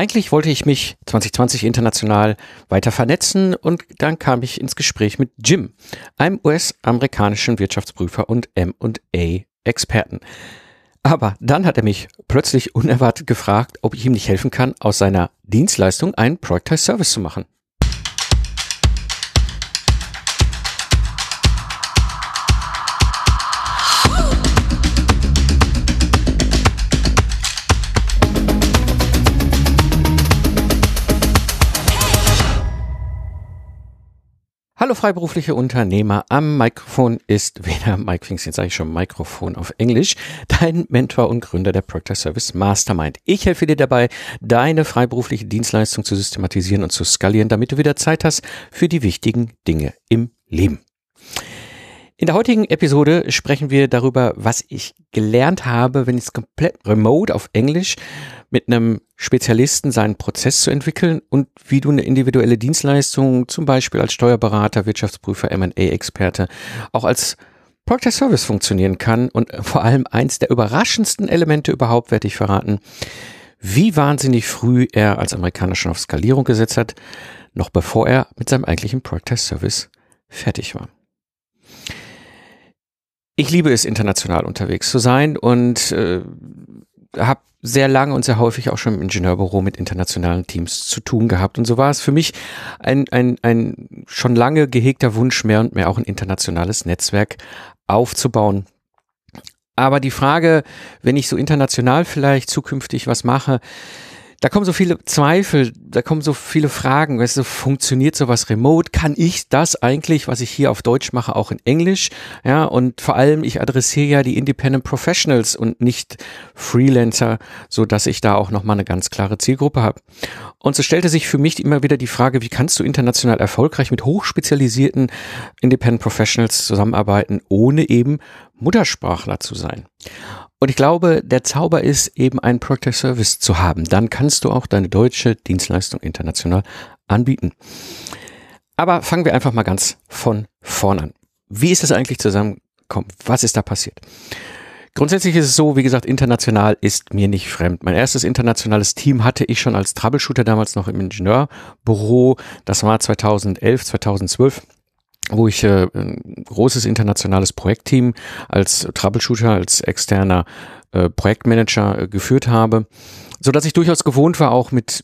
Eigentlich wollte ich mich 2020 international weiter vernetzen und dann kam ich ins Gespräch mit Jim, einem US-amerikanischen Wirtschaftsprüfer und M&A-Experten. Aber dann hat er mich plötzlich unerwartet gefragt, ob ich ihm nicht helfen kann, aus seiner Dienstleistung einen Productized Service zu machen. Hallo freiberufliche Unternehmer, am Mikrofon ist weder Mike Pfingst, jetzt sage ich schon Mikrofon auf Englisch, dein Mentor und Gründer der Proctor Service Mastermind. Ich helfe dir dabei, deine freiberufliche Dienstleistung zu systematisieren und zu skalieren, damit du wieder Zeit hast für die wichtigen Dinge im Leben. In der heutigen Episode sprechen wir darüber, was ich gelernt habe, wenn es komplett remote auf Englisch mit einem Spezialisten seinen Prozess zu entwickeln und wie du eine individuelle Dienstleistung, zum Beispiel als Steuerberater, Wirtschaftsprüfer, M&A-Experte, auch als Project Service funktionieren kann. Und vor allem eins der überraschendsten Elemente überhaupt, werde ich verraten, wie wahnsinnig früh er als Amerikaner schon auf Skalierung gesetzt hat, noch bevor er mit seinem eigentlichen Project Service fertig war ich liebe es, international unterwegs zu sein und äh, habe sehr lange und sehr häufig auch schon im Ingenieurbüro mit internationalen Teams zu tun gehabt. Und so war es für mich ein, ein, ein schon lange gehegter Wunsch, mehr und mehr auch ein internationales Netzwerk aufzubauen. Aber die Frage, wenn ich so international vielleicht zukünftig was mache, da kommen so viele Zweifel, da kommen so viele Fragen. Weißt du, funktioniert sowas remote? Kann ich das eigentlich, was ich hier auf Deutsch mache, auch in Englisch? Ja, und vor allem, ich adressiere ja die Independent Professionals und nicht Freelancer, so dass ich da auch nochmal eine ganz klare Zielgruppe habe. Und so stellte sich für mich immer wieder die Frage, wie kannst du international erfolgreich mit hochspezialisierten Independent Professionals zusammenarbeiten, ohne eben Muttersprachler zu sein? Und ich glaube, der Zauber ist eben einen Product Service zu haben. Dann kannst du auch deine deutsche Dienstleistung international anbieten. Aber fangen wir einfach mal ganz von vorn an. Wie ist das eigentlich zusammengekommen? Was ist da passiert? Grundsätzlich ist es so, wie gesagt, international ist mir nicht fremd. Mein erstes internationales Team hatte ich schon als Troubleshooter damals noch im Ingenieurbüro. Das war 2011, 2012 wo ich äh, ein großes internationales Projektteam als Troubleshooter, als externer äh, Projektmanager äh, geführt habe, so dass ich durchaus gewohnt war, auch mit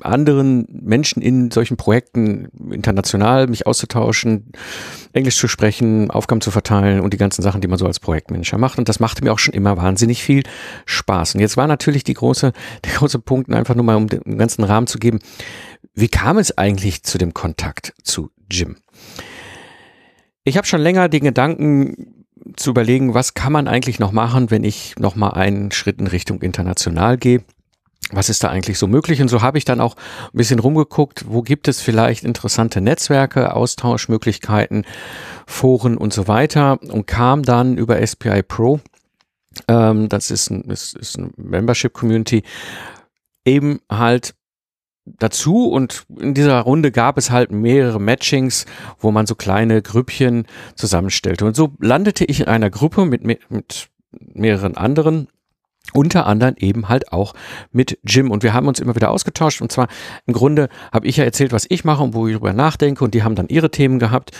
anderen Menschen in solchen Projekten international mich auszutauschen, Englisch zu sprechen, Aufgaben zu verteilen und die ganzen Sachen, die man so als Projektmanager macht. Und das machte mir auch schon immer wahnsinnig viel Spaß. Und jetzt war natürlich die große, der große Punkt, einfach nur mal um den ganzen Rahmen zu geben, wie kam es eigentlich zu dem Kontakt zu Jim? Ich habe schon länger den Gedanken zu überlegen, was kann man eigentlich noch machen, wenn ich noch mal einen Schritt in Richtung international gehe. Was ist da eigentlich so möglich? Und so habe ich dann auch ein bisschen rumgeguckt, wo gibt es vielleicht interessante Netzwerke, Austauschmöglichkeiten, Foren und so weiter und kam dann über SPI Pro, ähm, das ist ein, ist, ist ein Membership Community, eben halt dazu und in dieser Runde gab es halt mehrere Matchings, wo man so kleine Grüppchen zusammenstellte. Und so landete ich in einer Gruppe mit, mit mehreren anderen unter anderem eben halt auch mit Jim. Und wir haben uns immer wieder ausgetauscht. Und zwar im Grunde habe ich ja erzählt, was ich mache und wo ich drüber nachdenke. Und die haben dann ihre Themen gehabt.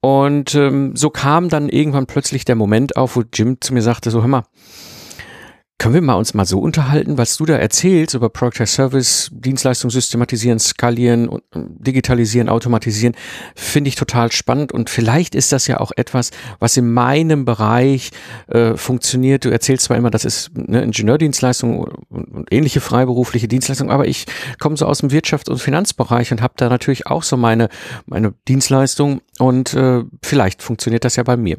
Und ähm, so kam dann irgendwann plötzlich der Moment auf, wo Jim zu mir sagte, so hör mal, können wir mal uns mal so unterhalten, was du da erzählst über Product Service, Dienstleistung systematisieren, skalieren, äh, digitalisieren, automatisieren, finde ich total spannend und vielleicht ist das ja auch etwas, was in meinem Bereich äh, funktioniert. Du erzählst zwar immer, das ist eine Ingenieurdienstleistung und, ähnliche freiberufliche Dienstleistung, aber ich komme so aus dem Wirtschafts- und Finanzbereich und habe da natürlich auch so meine meine Dienstleistung und äh, vielleicht funktioniert das ja bei mir.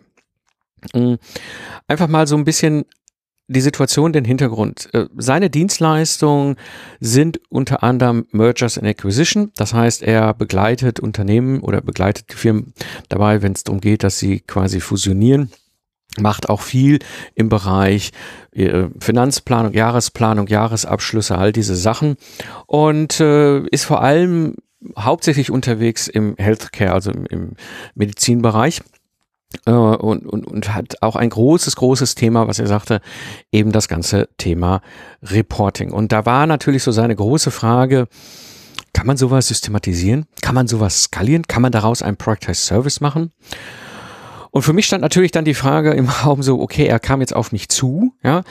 Mm, einfach mal so ein bisschen die Situation, den Hintergrund. Äh, seine Dienstleistungen sind unter anderem Mergers and Acquisition. Das heißt, er begleitet Unternehmen oder begleitet Firmen dabei, wenn es darum geht, dass sie quasi fusionieren. Macht auch viel im Bereich äh, Finanzplanung, Jahresplanung, Jahresabschlüsse, all diese Sachen. Und äh, ist vor allem hauptsächlich unterwegs im Healthcare, also im, im Medizinbereich äh, und, und, und hat auch ein großes, großes Thema, was er sagte, eben das ganze Thema Reporting. Und da war natürlich so seine große Frage, kann man sowas systematisieren? Kann man sowas skalieren? Kann man daraus einen Productized Service machen? Und für mich stand natürlich dann die Frage im Raum so, okay, er kam jetzt auf mich zu, ja.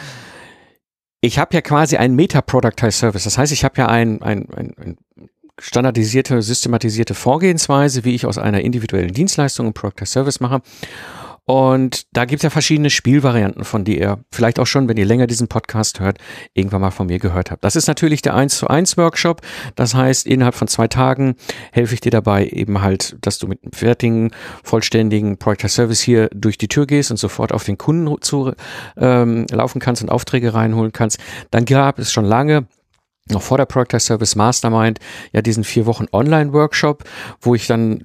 Ich habe ja quasi einen Meta-Productized Service. Das heißt, ich habe ja ein, ein, ein, ein standardisierte, systematisierte Vorgehensweise, wie ich aus einer individuellen Dienstleistung einen Product Service mache. Und da gibt es ja verschiedene Spielvarianten, von die ihr vielleicht auch schon, wenn ihr länger diesen Podcast hört, irgendwann mal von mir gehört habt. Das ist natürlich der 1 zu 1 Workshop. Das heißt, innerhalb von zwei Tagen helfe ich dir dabei eben halt, dass du mit einem fertigen, vollständigen Project Service hier durch die Tür gehst und sofort auf den Kunden zu ähm, laufen kannst und Aufträge reinholen kannst. Dann gab es schon lange noch vor der Product Service Mastermind ja diesen vier Wochen Online-Workshop, wo ich dann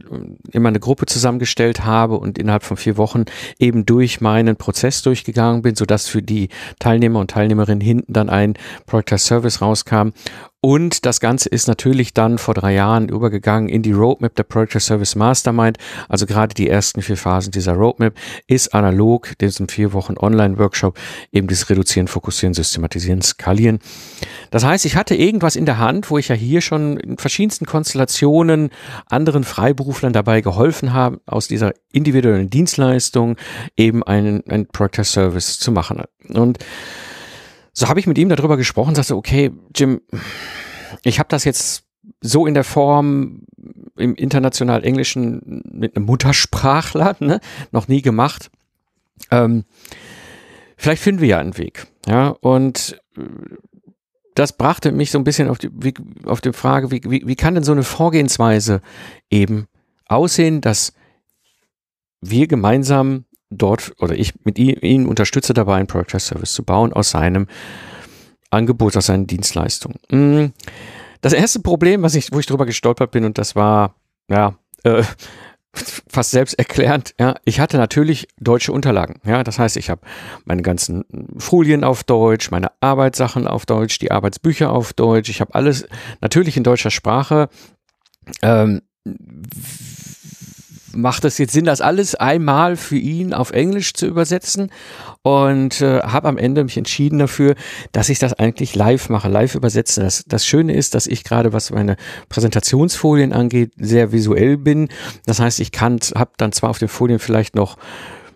äh, immer eine Gruppe zusammengestellt habe und innerhalb von vier Wochen eben durch meinen Prozess durchgegangen bin, sodass für die Teilnehmer und Teilnehmerinnen hinten dann ein Product Service rauskam und das Ganze ist natürlich dann vor drei Jahren übergegangen in die Roadmap der Project Service Mastermind. Also gerade die ersten vier Phasen dieser Roadmap ist analog diesem vier Wochen Online-Workshop eben das Reduzieren, Fokussieren, Systematisieren, Skalieren. Das heißt, ich hatte irgendwas in der Hand, wo ich ja hier schon in verschiedensten Konstellationen anderen Freiberuflern dabei geholfen habe, aus dieser individuellen Dienstleistung eben einen, einen Project Service zu machen. Und so habe ich mit ihm darüber gesprochen, sagte, okay, Jim, ich habe das jetzt so in der Form im international Englischen mit einem Muttersprachler ne, noch nie gemacht. Ähm, vielleicht finden wir ja einen Weg. Ja, und äh, das brachte mich so ein bisschen auf die, wie, auf die Frage, wie, wie, wie kann denn so eine Vorgehensweise eben aussehen, dass wir gemeinsam dort oder ich mit ihm, ihn unterstütze dabei, einen Product Service zu bauen aus seinem Angebot, aus seinen Dienstleistungen. Mm, das erste Problem, was ich, wo ich drüber gestolpert bin, und das war, ja, äh, fast selbsterklärend, ja, ich hatte natürlich deutsche Unterlagen, ja, das heißt, ich habe meine ganzen Folien auf Deutsch, meine Arbeitssachen auf Deutsch, die Arbeitsbücher auf Deutsch, ich habe alles natürlich in deutscher Sprache. Ähm, macht es jetzt Sinn, das alles einmal für ihn auf Englisch zu übersetzen und äh, habe am Ende mich entschieden dafür, dass ich das eigentlich live mache, live übersetze. Das, das Schöne ist, dass ich gerade, was meine Präsentationsfolien angeht, sehr visuell bin. Das heißt, ich kann, habe dann zwar auf den Folien vielleicht noch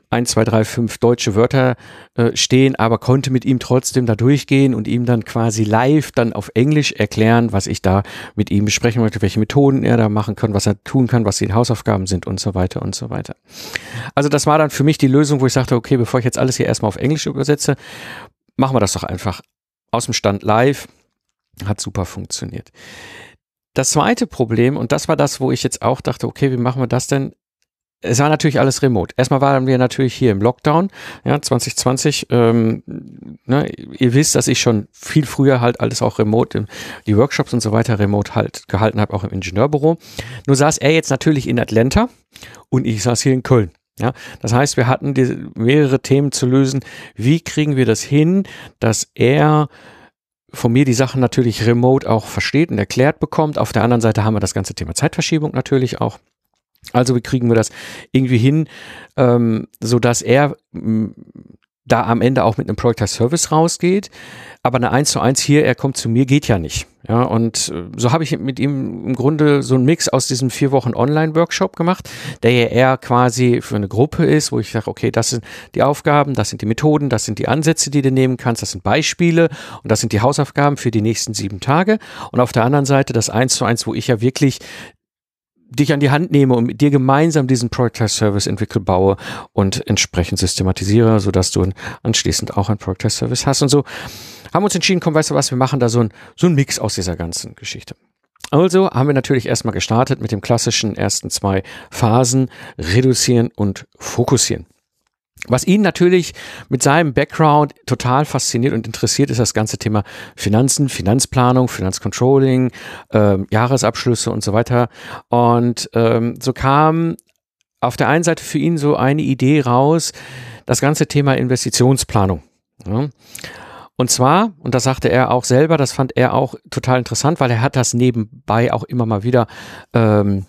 ein, zwei, drei, fünf deutsche Wörter äh, stehen, aber konnte mit ihm trotzdem da durchgehen und ihm dann quasi live dann auf Englisch erklären, was ich da mit ihm besprechen möchte, welche Methoden er da machen kann, was er tun kann, was die Hausaufgaben sind und so weiter und so weiter. Also das war dann für mich die Lösung, wo ich sagte, okay, bevor ich jetzt alles hier erstmal auf Englisch übersetze, machen wir das doch einfach aus dem Stand live. Hat super funktioniert. Das zweite Problem, und das war das, wo ich jetzt auch dachte, okay, wie machen wir das denn? Es war natürlich alles remote. Erstmal waren wir natürlich hier im Lockdown, ja, 2020. Ähm, ne, ihr wisst, dass ich schon viel früher halt alles auch remote, die Workshops und so weiter remote halt gehalten habe, auch im Ingenieurbüro. Nur saß er jetzt natürlich in Atlanta und ich saß hier in Köln. Ja, das heißt, wir hatten die, mehrere Themen zu lösen. Wie kriegen wir das hin, dass er von mir die Sachen natürlich remote auch versteht und erklärt bekommt. Auf der anderen Seite haben wir das ganze Thema Zeitverschiebung natürlich auch. Also wie kriegen wir das irgendwie hin, ähm, so dass er mh, da am Ende auch mit einem Project Service rausgeht. Aber eine 1 zu 1 hier, er kommt zu mir, geht ja nicht. Ja, und äh, so habe ich mit ihm im Grunde so einen Mix aus diesem vier Wochen Online-Workshop gemacht, der ja eher quasi für eine Gruppe ist, wo ich sage, okay, das sind die Aufgaben, das sind die Methoden, das sind die Ansätze, die du nehmen kannst, das sind Beispiele und das sind die Hausaufgaben für die nächsten sieben Tage. Und auf der anderen Seite das 1 zu 1, wo ich ja wirklich dich an die Hand nehme und mit dir gemeinsam diesen Product Service entwickle, baue und entsprechend systematisiere, sodass du anschließend auch ein Product Service hast. Und so haben wir uns entschieden, komm, weißt du was, wir machen da so ein, so Mix aus dieser ganzen Geschichte. Also haben wir natürlich erstmal gestartet mit dem klassischen ersten zwei Phasen, reduzieren und fokussieren. Was ihn natürlich mit seinem Background total fasziniert und interessiert, ist das ganze Thema Finanzen, Finanzplanung, Finanzcontrolling, äh, Jahresabschlüsse und so weiter. Und ähm, so kam auf der einen Seite für ihn so eine Idee raus, das ganze Thema Investitionsplanung. Ja. Und zwar, und das sagte er auch selber, das fand er auch total interessant, weil er hat das nebenbei auch immer mal wieder ähm,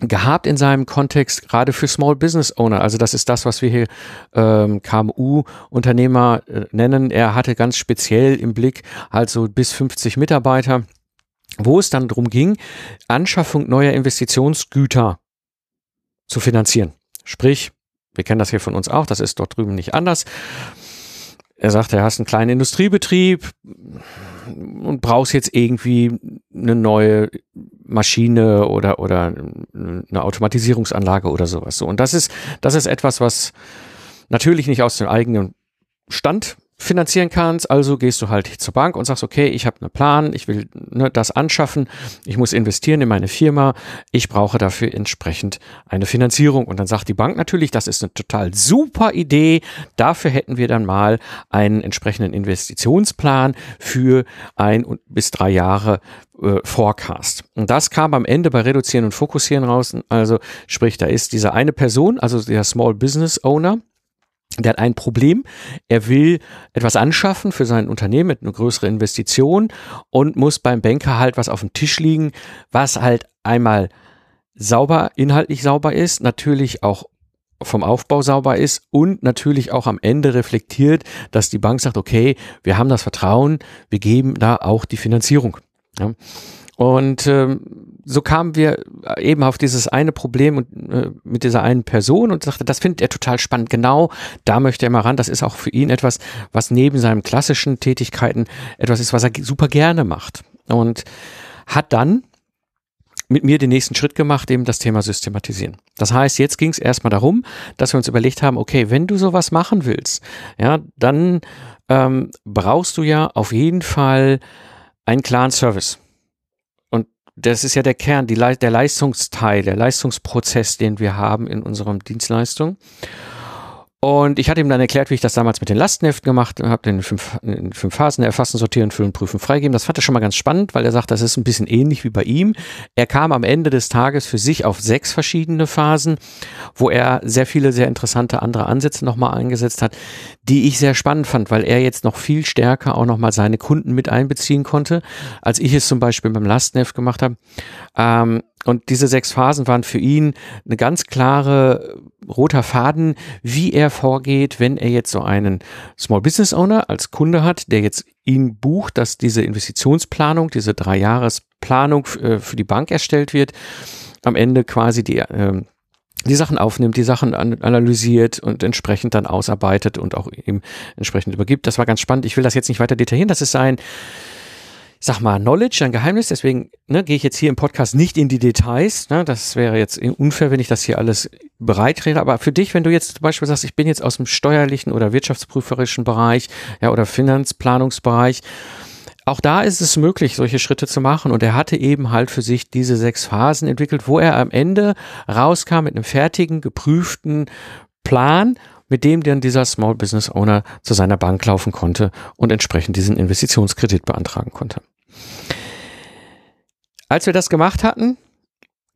gehabt in seinem Kontext, gerade für Small Business Owner. Also das ist das, was wir hier ähm, KMU-Unternehmer äh, nennen. Er hatte ganz speziell im Blick halt so bis 50 Mitarbeiter, wo es dann darum ging, Anschaffung neuer Investitionsgüter zu finanzieren. Sprich, wir kennen das hier von uns auch, das ist dort drüben nicht anders. Er sagt, er hast einen kleinen Industriebetrieb und brauchst jetzt irgendwie eine neue Maschine oder, oder eine Automatisierungsanlage oder sowas. So. Und das ist, das ist etwas, was natürlich nicht aus dem eigenen Stand finanzieren kannst, also gehst du halt zur Bank und sagst, okay, ich habe einen Plan, ich will ne, das anschaffen, ich muss investieren in meine Firma, ich brauche dafür entsprechend eine Finanzierung. Und dann sagt die Bank natürlich, das ist eine total super Idee, dafür hätten wir dann mal einen entsprechenden Investitionsplan für ein bis drei Jahre äh, Forecast. Und das kam am Ende bei Reduzieren und Fokussieren raus. Also sprich, da ist diese eine Person, also der Small Business Owner, der hat ein Problem. Er will etwas anschaffen für sein Unternehmen mit einer größeren Investition und muss beim Banker halt was auf dem Tisch liegen, was halt einmal sauber, inhaltlich sauber ist, natürlich auch vom Aufbau sauber ist und natürlich auch am Ende reflektiert, dass die Bank sagt, okay, wir haben das Vertrauen, wir geben da auch die Finanzierung. Ja. Und ähm, so kamen wir eben auf dieses eine Problem und, äh, mit dieser einen Person und sagte, das findet er total spannend. Genau, da möchte er mal ran. Das ist auch für ihn etwas, was neben seinen klassischen Tätigkeiten etwas ist, was er super gerne macht. Und hat dann mit mir den nächsten Schritt gemacht, eben das Thema Systematisieren. Das heißt, jetzt ging es erstmal darum, dass wir uns überlegt haben, okay, wenn du sowas machen willst, ja, dann ähm, brauchst du ja auf jeden Fall einen klaren Service das ist ja der Kern, die, der Leistungsteil, der Leistungsprozess, den wir haben in unserem Dienstleistung. Und ich hatte ihm dann erklärt, wie ich das damals mit den Lastenheften gemacht habe, in fünf, in fünf Phasen erfassen, sortieren, füllen, prüfen, freigeben. Das fand er schon mal ganz spannend, weil er sagt, das ist ein bisschen ähnlich wie bei ihm. Er kam am Ende des Tages für sich auf sechs verschiedene Phasen, wo er sehr viele sehr interessante andere Ansätze nochmal eingesetzt hat, die ich sehr spannend fand, weil er jetzt noch viel stärker auch nochmal seine Kunden mit einbeziehen konnte, als ich es zum Beispiel beim Lastenheft gemacht habe. Ähm, und diese sechs Phasen waren für ihn eine ganz klare roter Faden, wie er vorgeht, wenn er jetzt so einen Small Business Owner als Kunde hat, der jetzt ihn bucht, dass diese Investitionsplanung, diese Dreijahresplanung äh, für die Bank erstellt wird, am Ende quasi die äh, die Sachen aufnimmt, die Sachen analysiert und entsprechend dann ausarbeitet und auch ihm entsprechend übergibt. Das war ganz spannend. Ich will das jetzt nicht weiter detaillieren. Das ist sein sag mal, Knowledge, ein Geheimnis. Deswegen ne, gehe ich jetzt hier im Podcast nicht in die Details. Ne, das wäre jetzt unfair, wenn ich das hier alles bereitrede. Aber für dich, wenn du jetzt zum Beispiel sagst, ich bin jetzt aus dem steuerlichen oder wirtschaftsprüferischen Bereich ja, oder Finanzplanungsbereich, auch da ist es möglich, solche Schritte zu machen. Und er hatte eben halt für sich diese sechs Phasen entwickelt, wo er am Ende rauskam mit einem fertigen, geprüften Plan mit dem dann dieser Small Business Owner zu seiner Bank laufen konnte und entsprechend diesen Investitionskredit beantragen konnte. Als wir das gemacht hatten,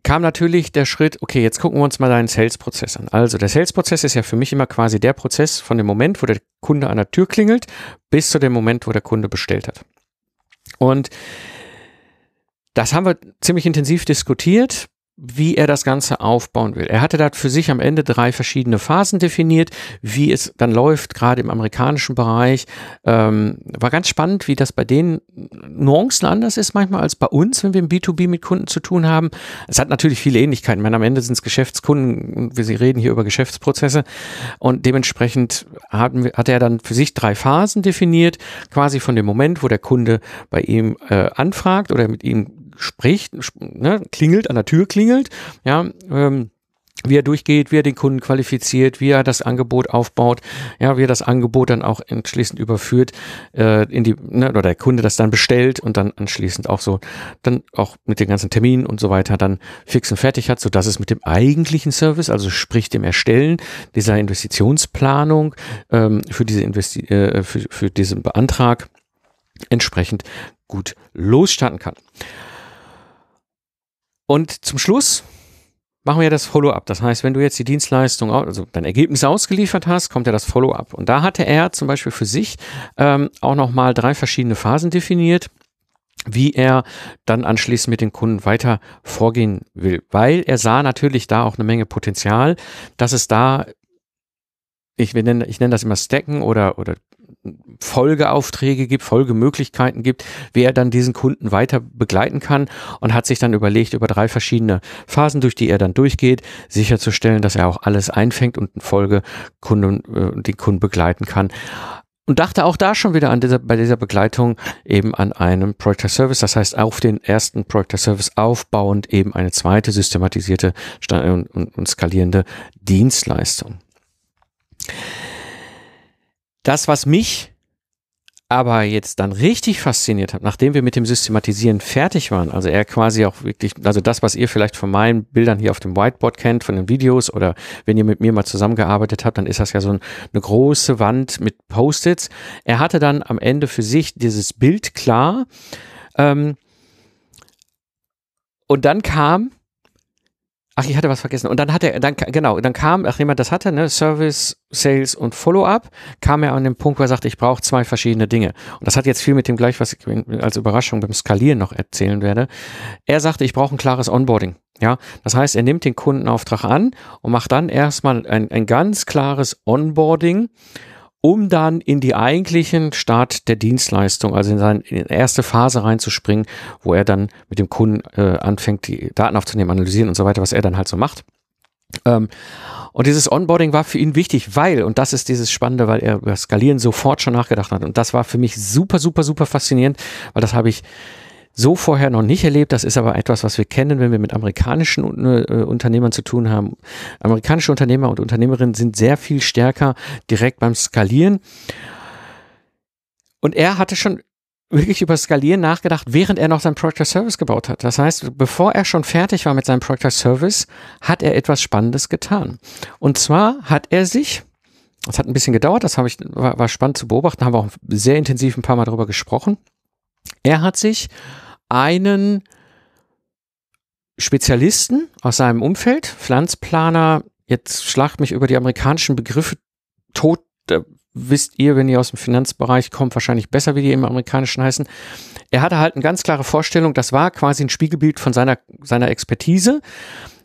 kam natürlich der Schritt, okay, jetzt gucken wir uns mal deinen Sales-Prozess an. Also der Sales-Prozess ist ja für mich immer quasi der Prozess von dem Moment, wo der Kunde an der Tür klingelt, bis zu dem Moment, wo der Kunde bestellt hat. Und das haben wir ziemlich intensiv diskutiert wie er das Ganze aufbauen will. Er hatte da für sich am Ende drei verschiedene Phasen definiert, wie es dann läuft, gerade im amerikanischen Bereich. Ähm, war ganz spannend, wie das bei denen Nuancen anders ist manchmal als bei uns, wenn wir im B2B mit Kunden zu tun haben. Es hat natürlich viele Ähnlichkeiten. Ich meine, am Ende sind es Geschäftskunden und wir reden hier über Geschäftsprozesse und dementsprechend hatten, hat er dann für sich drei Phasen definiert, quasi von dem Moment, wo der Kunde bei ihm äh, anfragt oder mit ihm spricht, ne, klingelt, an der Tür klingelt, ja, ähm, wie er durchgeht, wie er den Kunden qualifiziert, wie er das Angebot aufbaut, ja, wie er das Angebot dann auch anschließend überführt, äh, in die, ne, oder der Kunde das dann bestellt und dann anschließend auch so, dann auch mit den ganzen Terminen und so weiter dann fix und fertig hat, so dass es mit dem eigentlichen Service, also sprich dem Erstellen dieser Investitionsplanung ähm, für diese Investi äh, für, für diesen Beantrag entsprechend gut losstarten kann. Und zum Schluss machen wir das Follow-up. Das heißt, wenn du jetzt die Dienstleistung, also dein Ergebnis ausgeliefert hast, kommt ja das Follow-up. Und da hatte er zum Beispiel für sich ähm, auch nochmal drei verschiedene Phasen definiert. wie er dann anschließend mit den Kunden weiter vorgehen will, weil er sah natürlich da auch eine Menge Potenzial, dass es da ich nenne, ich nenne das immer Stacken oder, oder Folgeaufträge gibt, Folgemöglichkeiten gibt, wie er dann diesen Kunden weiter begleiten kann und hat sich dann überlegt, über drei verschiedene Phasen, durch die er dann durchgeht, sicherzustellen, dass er auch alles einfängt und einen Folgekunden, äh, den Kunden begleiten kann. Und dachte auch da schon wieder an dieser, bei dieser Begleitung eben an einem Project Service, das heißt auf den ersten Project Service aufbauend eben eine zweite systematisierte und, und, und skalierende Dienstleistung. Das, was mich aber jetzt dann richtig fasziniert hat, nachdem wir mit dem Systematisieren fertig waren, also er quasi auch wirklich, also das, was ihr vielleicht von meinen Bildern hier auf dem Whiteboard kennt, von den Videos oder wenn ihr mit mir mal zusammengearbeitet habt, dann ist das ja so ein, eine große Wand mit Post-its. Er hatte dann am Ende für sich dieses Bild klar. Ähm, und dann kam Ach, ich hatte was vergessen. Und dann hat er, dann, genau, dann kam, nachdem er das hatte, ne, Service, Sales und Follow-up, kam er an den Punkt, wo er sagte, ich brauche zwei verschiedene Dinge. Und das hat jetzt viel mit dem gleich, was ich als Überraschung beim Skalieren noch erzählen werde. Er sagte, ich brauche ein klares Onboarding. Ja, das heißt, er nimmt den Kundenauftrag an und macht dann erstmal ein, ein ganz klares Onboarding um dann in die eigentlichen Start der Dienstleistung, also in seine in erste Phase reinzuspringen, wo er dann mit dem Kunden äh, anfängt, die Daten aufzunehmen, analysieren und so weiter, was er dann halt so macht. Ähm, und dieses Onboarding war für ihn wichtig, weil, und das ist dieses Spannende, weil er über Skalieren sofort schon nachgedacht hat. Und das war für mich super, super, super faszinierend, weil das habe ich so vorher noch nicht erlebt. Das ist aber etwas, was wir kennen, wenn wir mit amerikanischen äh, Unternehmern zu tun haben. Amerikanische Unternehmer und Unternehmerinnen sind sehr viel stärker direkt beim Skalieren. Und er hatte schon wirklich über Skalieren nachgedacht, während er noch sein Project Service gebaut hat. Das heißt, bevor er schon fertig war mit seinem Project Service, hat er etwas Spannendes getan. Und zwar hat er sich, das hat ein bisschen gedauert, das habe ich, war, war spannend zu beobachten, haben wir auch sehr intensiv ein paar Mal darüber gesprochen. Er hat sich einen Spezialisten aus seinem Umfeld, Pflanzplaner, jetzt schlagt mich über die amerikanischen Begriffe tot, da wisst ihr, wenn ihr aus dem Finanzbereich kommt, wahrscheinlich besser, wie die im amerikanischen heißen. Er hatte halt eine ganz klare Vorstellung, das war quasi ein Spiegelbild von seiner, seiner Expertise,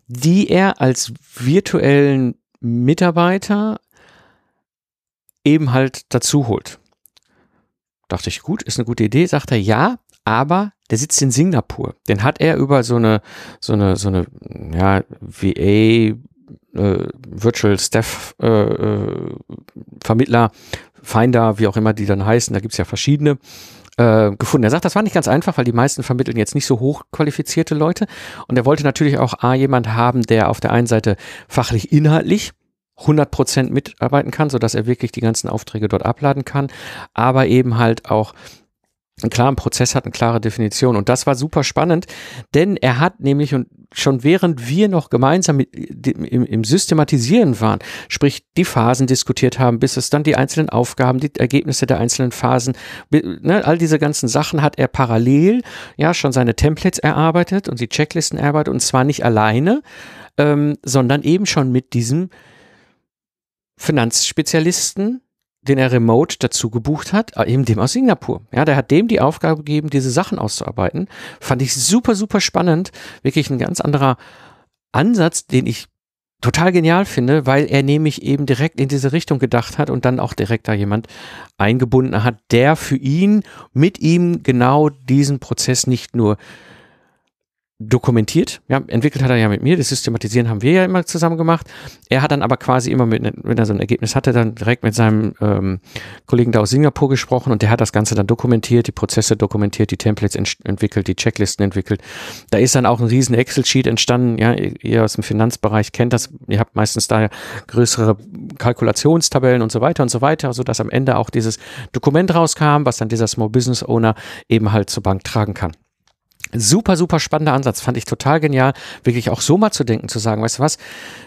die er als virtuellen Mitarbeiter eben halt dazu holt. Dachte ich, gut, ist eine gute Idee. Sagt er, ja, aber der sitzt in Singapur. Den hat er über so eine, so eine, so eine, ja, VA, äh, Virtual Staff äh, äh, Vermittler, Finder, wie auch immer die dann heißen, da gibt's ja verschiedene, äh, gefunden. Er sagt, das war nicht ganz einfach, weil die meisten vermitteln jetzt nicht so hochqualifizierte Leute. Und er wollte natürlich auch A, jemand haben, der auf der einen Seite fachlich, inhaltlich 100 Prozent mitarbeiten kann, sodass er wirklich die ganzen Aufträge dort abladen kann, aber eben halt auch einen klaren Prozess hat, eine klare Definition. Und das war super spannend, denn er hat nämlich und schon während wir noch gemeinsam mit, im, im Systematisieren waren, sprich die Phasen diskutiert haben, bis es dann die einzelnen Aufgaben, die Ergebnisse der einzelnen Phasen, ne, all diese ganzen Sachen hat er parallel ja schon seine Templates erarbeitet und die Checklisten erarbeitet und zwar nicht alleine, ähm, sondern eben schon mit diesem Finanzspezialisten, den er remote dazu gebucht hat, äh, eben dem aus Singapur. Ja, der hat dem die Aufgabe gegeben, diese Sachen auszuarbeiten. Fand ich super, super spannend. Wirklich ein ganz anderer Ansatz, den ich total genial finde, weil er nämlich eben direkt in diese Richtung gedacht hat und dann auch direkt da jemand eingebunden hat, der für ihn mit ihm genau diesen Prozess nicht nur dokumentiert. Ja, entwickelt hat er ja mit mir, das Systematisieren haben wir ja immer zusammen gemacht. Er hat dann aber quasi immer mit, wenn er so ein Ergebnis hatte, dann direkt mit seinem ähm, Kollegen da aus Singapur gesprochen und der hat das Ganze dann dokumentiert, die Prozesse dokumentiert, die Templates ent entwickelt, die Checklisten entwickelt. Da ist dann auch ein riesen Excel-Sheet entstanden. Ja, ihr aus dem Finanzbereich kennt das. Ihr habt meistens da größere Kalkulationstabellen und so weiter und so weiter, so dass am Ende auch dieses Dokument rauskam, was dann dieser Small Business Owner eben halt zur Bank tragen kann. Super, super spannender Ansatz, fand ich total genial, wirklich auch so mal zu denken, zu sagen, weißt du was,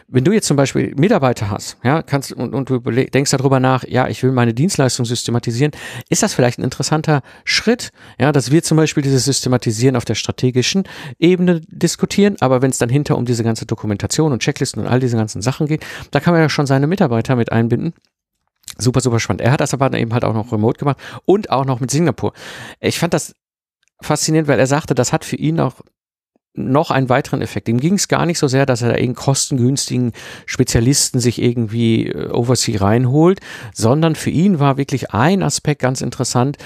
wenn du jetzt zum Beispiel Mitarbeiter hast, ja, kannst und, und du denkst darüber nach, ja, ich will meine Dienstleistung systematisieren, ist das vielleicht ein interessanter Schritt, ja, dass wir zum Beispiel dieses Systematisieren auf der strategischen Ebene diskutieren, aber wenn es dann hinter um diese ganze Dokumentation und Checklisten und all diese ganzen Sachen geht, da kann man ja schon seine Mitarbeiter mit einbinden. Super, super spannend. Er hat das aber eben halt auch noch remote gemacht und auch noch mit Singapur. Ich fand das faszinierend, weil er sagte, das hat für ihn auch noch einen weiteren Effekt. Ihm ging es gar nicht so sehr, dass er da irgendeinen kostengünstigen Spezialisten sich irgendwie äh, Oversea reinholt, sondern für ihn war wirklich ein Aspekt ganz interessant,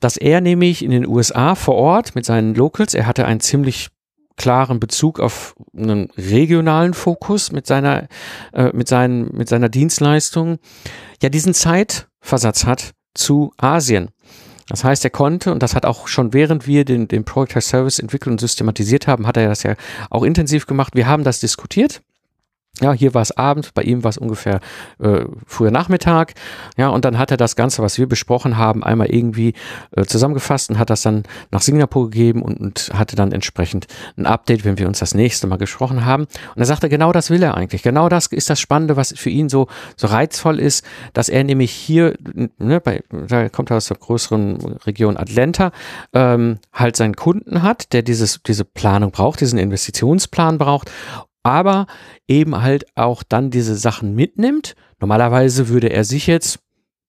dass er nämlich in den USA vor Ort mit seinen Locals, er hatte einen ziemlich klaren Bezug auf einen regionalen Fokus mit seiner, äh, mit seinen, mit seiner Dienstleistung, ja diesen Zeitversatz hat zu Asien. Das heißt, er konnte, und das hat auch schon während wir den, den Product as Service entwickelt und systematisiert haben, hat er das ja auch intensiv gemacht. Wir haben das diskutiert ja, hier war es Abend, bei ihm war es ungefähr äh, früher Nachmittag. Ja, und dann hat er das Ganze, was wir besprochen haben, einmal irgendwie äh, zusammengefasst und hat das dann nach Singapur gegeben und, und hatte dann entsprechend ein Update, wenn wir uns das nächste Mal gesprochen haben. Und er sagte, genau das will er eigentlich. Genau das ist das Spannende, was für ihn so, so reizvoll ist, dass er nämlich hier, ne, bei, da kommt er aus der größeren Region Atlanta, ähm, halt seinen Kunden hat, der dieses, diese Planung braucht, diesen Investitionsplan braucht aber eben halt auch dann diese Sachen mitnimmt. Normalerweise würde er sich jetzt,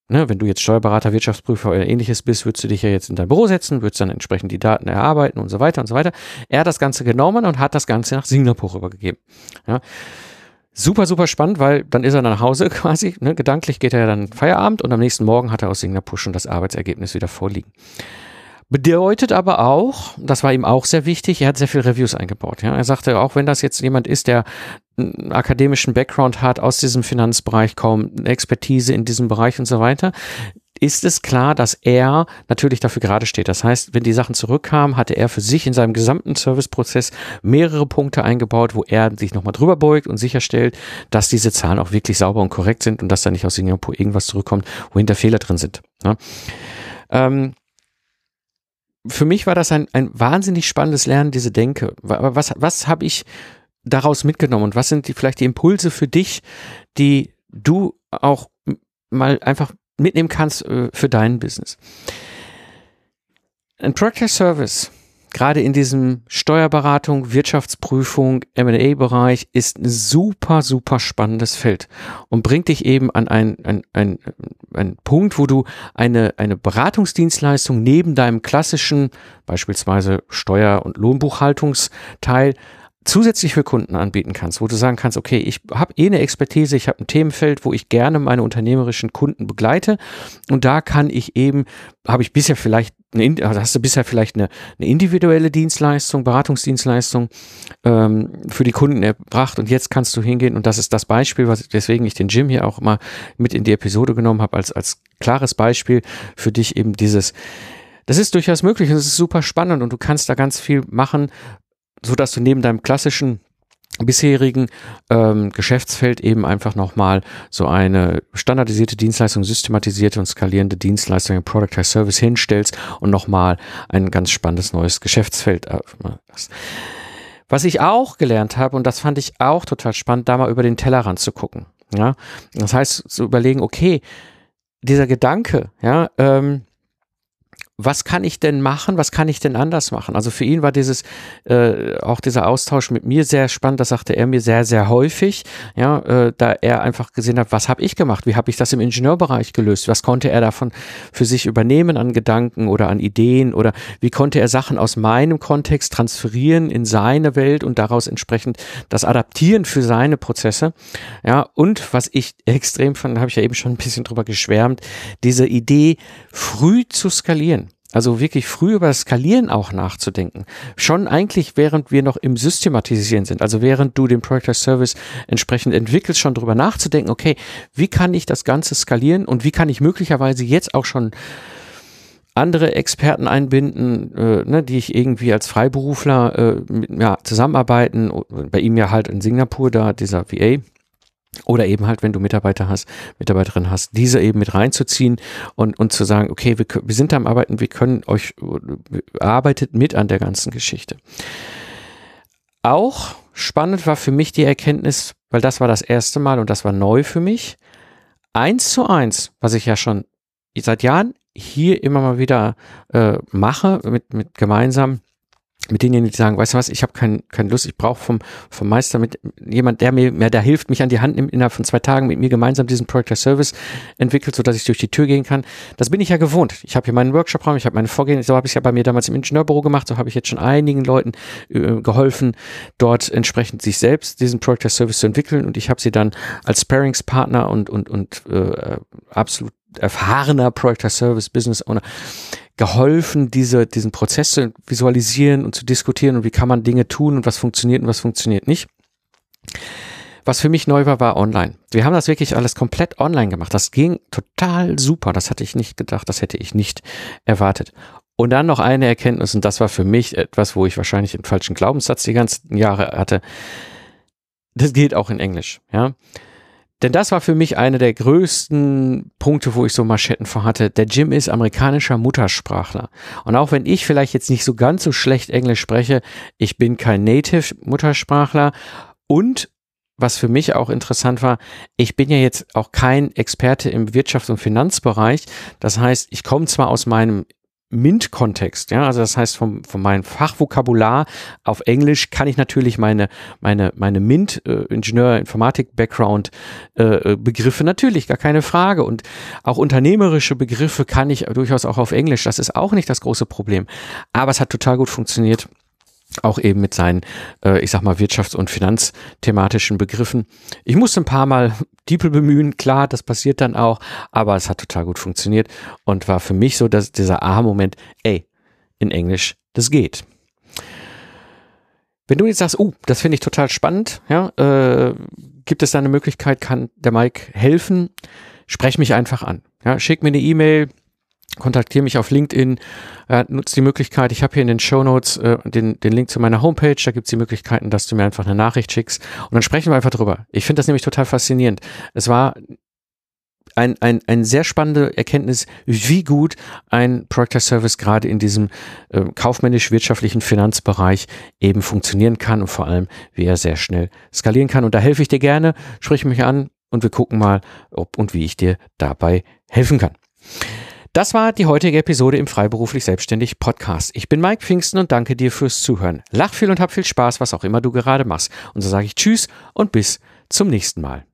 ne, wenn du jetzt Steuerberater, Wirtschaftsprüfer oder ähnliches bist, würdest du dich ja jetzt in dein Büro setzen, würdest dann entsprechend die Daten erarbeiten und so weiter und so weiter. Er hat das Ganze genommen und hat das Ganze nach Singapur rübergegeben. Ja. Super, super spannend, weil dann ist er nach Hause quasi, ne, gedanklich geht er dann Feierabend und am nächsten Morgen hat er aus Singapur schon das Arbeitsergebnis wieder vorliegen. Bedeutet aber auch, das war ihm auch sehr wichtig, er hat sehr viel Reviews eingebaut. Ja. Er sagte, auch wenn das jetzt jemand ist, der einen akademischen Background hat, aus diesem Finanzbereich kaum Expertise in diesem Bereich und so weiter, ist es klar, dass er natürlich dafür gerade steht. Das heißt, wenn die Sachen zurückkamen, hatte er für sich in seinem gesamten Serviceprozess mehrere Punkte eingebaut, wo er sich nochmal drüber beugt und sicherstellt, dass diese Zahlen auch wirklich sauber und korrekt sind und dass da nicht aus Singapur irgendwas zurückkommt, wo hinter Fehler drin sind. Ja. Ähm, für mich war das ein, ein wahnsinnig spannendes Lernen, diese Denke. Aber was, was habe ich daraus mitgenommen und was sind die, vielleicht die Impulse für dich, die du auch mal einfach mitnehmen kannst äh, für dein Business? Ein Product Service gerade in diesem Steuerberatung, Wirtschaftsprüfung, M&A-Bereich ist ein super, super spannendes Feld und bringt dich eben an einen ein, ein, ein Punkt, wo du eine, eine Beratungsdienstleistung neben deinem klassischen, beispielsweise Steuer- und Lohnbuchhaltungsteil, zusätzlich für Kunden anbieten kannst, wo du sagen kannst, okay, ich habe eh eine Expertise, ich habe ein Themenfeld, wo ich gerne meine unternehmerischen Kunden begleite und da kann ich eben, habe ich bisher vielleicht, eine, also hast du bisher vielleicht eine, eine individuelle Dienstleistung, Beratungsdienstleistung ähm, für die Kunden erbracht und jetzt kannst du hingehen und das ist das Beispiel, was, weswegen ich den Jim hier auch mal mit in die Episode genommen habe, als, als klares Beispiel für dich eben dieses, das ist durchaus möglich und es ist super spannend und du kannst da ganz viel machen, so dass du neben deinem klassischen bisherigen ähm, Geschäftsfeld eben einfach nochmal so eine standardisierte Dienstleistung, systematisierte und skalierende Dienstleistung im Product as Service hinstellst und nochmal ein ganz spannendes neues Geschäftsfeld öffnest. Was ich auch gelernt habe, und das fand ich auch total spannend, da mal über den Tellerrand zu gucken. Ja, das heißt, zu überlegen, okay, dieser Gedanke, ja, ähm, was kann ich denn machen, was kann ich denn anders machen? Also für ihn war dieses, äh, auch dieser Austausch mit mir sehr spannend, das sagte er mir sehr, sehr häufig, ja, äh, da er einfach gesehen hat, was habe ich gemacht, wie habe ich das im Ingenieurbereich gelöst, was konnte er davon für sich übernehmen an Gedanken oder an Ideen? Oder wie konnte er Sachen aus meinem Kontext transferieren in seine Welt und daraus entsprechend das adaptieren für seine Prozesse, ja, und was ich extrem fand, habe ich ja eben schon ein bisschen drüber geschwärmt, diese Idee, früh zu skalieren. Also wirklich früh über das Skalieren auch nachzudenken. Schon eigentlich, während wir noch im Systematisieren sind, also während du den Project as Service entsprechend entwickelst, schon drüber nachzudenken, okay, wie kann ich das Ganze skalieren und wie kann ich möglicherweise jetzt auch schon andere Experten einbinden, äh, ne, die ich irgendwie als Freiberufler äh, mit, ja, zusammenarbeiten, bei ihm ja halt in Singapur, da dieser VA, oder eben halt, wenn du Mitarbeiter hast, Mitarbeiterin hast, diese eben mit reinzuziehen und, und zu sagen, okay, wir, wir sind da am Arbeiten, wir können euch, arbeitet mit an der ganzen Geschichte. Auch spannend war für mich die Erkenntnis, weil das war das erste Mal und das war neu für mich, eins zu eins, was ich ja schon seit Jahren hier immer mal wieder äh, mache, mit, mit gemeinsam mit denjenigen, die sagen, weißt du was, ich habe kein, keine Lust, ich brauche vom, vom Meister mit jemand, der mir, mir da hilft, mich an die Hand nimmt, innerhalb von zwei Tagen mit mir gemeinsam diesen Project as Service entwickelt, sodass ich durch die Tür gehen kann. Das bin ich ja gewohnt. Ich habe hier meinen Workshop-Raum, ich habe meine Vorgehen, so habe ich ja bei mir damals im Ingenieurbüro gemacht, so habe ich jetzt schon einigen Leuten äh, geholfen, dort entsprechend sich selbst diesen Project as Service zu entwickeln und ich habe sie dann als Sparingspartner und, und, und äh, absolut erfahrener Project as Service Business Owner geholfen, diese, diesen Prozess zu visualisieren und zu diskutieren und wie kann man Dinge tun und was funktioniert und was funktioniert nicht. Was für mich neu war, war online. Wir haben das wirklich alles komplett online gemacht. Das ging total super. Das hatte ich nicht gedacht. Das hätte ich nicht erwartet. Und dann noch eine Erkenntnis, und das war für mich etwas, wo ich wahrscheinlich einen falschen Glaubenssatz die ganzen Jahre hatte. Das geht auch in Englisch, ja. Denn das war für mich einer der größten Punkte, wo ich so Maschetten vor hatte. Der Jim ist amerikanischer Muttersprachler. Und auch wenn ich vielleicht jetzt nicht so ganz so schlecht Englisch spreche, ich bin kein Native Muttersprachler und was für mich auch interessant war, ich bin ja jetzt auch kein Experte im Wirtschafts- und Finanzbereich. Das heißt, ich komme zwar aus meinem MINT-Kontext, ja, also das heißt vom, von meinem Fachvokabular auf Englisch kann ich natürlich meine, meine, meine MINT, äh, Ingenieur, Informatik, Background, äh, Begriffe natürlich, gar keine Frage. Und auch unternehmerische Begriffe kann ich durchaus auch auf Englisch, das ist auch nicht das große Problem, aber es hat total gut funktioniert auch eben mit seinen, äh, ich sag mal, wirtschafts- und finanzthematischen Begriffen. Ich musste ein paar Mal Diepel bemühen, klar, das passiert dann auch, aber es hat total gut funktioniert und war für mich so, dass dieser Aha-Moment, ey, in Englisch, das geht. Wenn du jetzt sagst, oh, das finde ich total spannend, ja, äh, gibt es da eine Möglichkeit, kann der Mike helfen? Sprech mich einfach an. Ja, schick mir eine E-Mail, kontaktiere mich auf LinkedIn, äh, nutze die Möglichkeit, ich habe hier in den Show Notes äh, den, den Link zu meiner Homepage, da gibt es die Möglichkeiten, dass du mir einfach eine Nachricht schickst und dann sprechen wir einfach drüber. Ich finde das nämlich total faszinierend. Es war ein, ein, ein sehr spannende Erkenntnis, wie gut ein Project Service gerade in diesem äh, kaufmännisch-wirtschaftlichen Finanzbereich eben funktionieren kann und vor allem, wie er sehr schnell skalieren kann. Und da helfe ich dir gerne, sprich mich an und wir gucken mal, ob und wie ich dir dabei helfen kann. Das war die heutige Episode im Freiberuflich Selbstständig Podcast. Ich bin Mike Pfingsten und danke dir fürs Zuhören. Lach viel und hab viel Spaß, was auch immer du gerade machst. Und so sage ich Tschüss und bis zum nächsten Mal.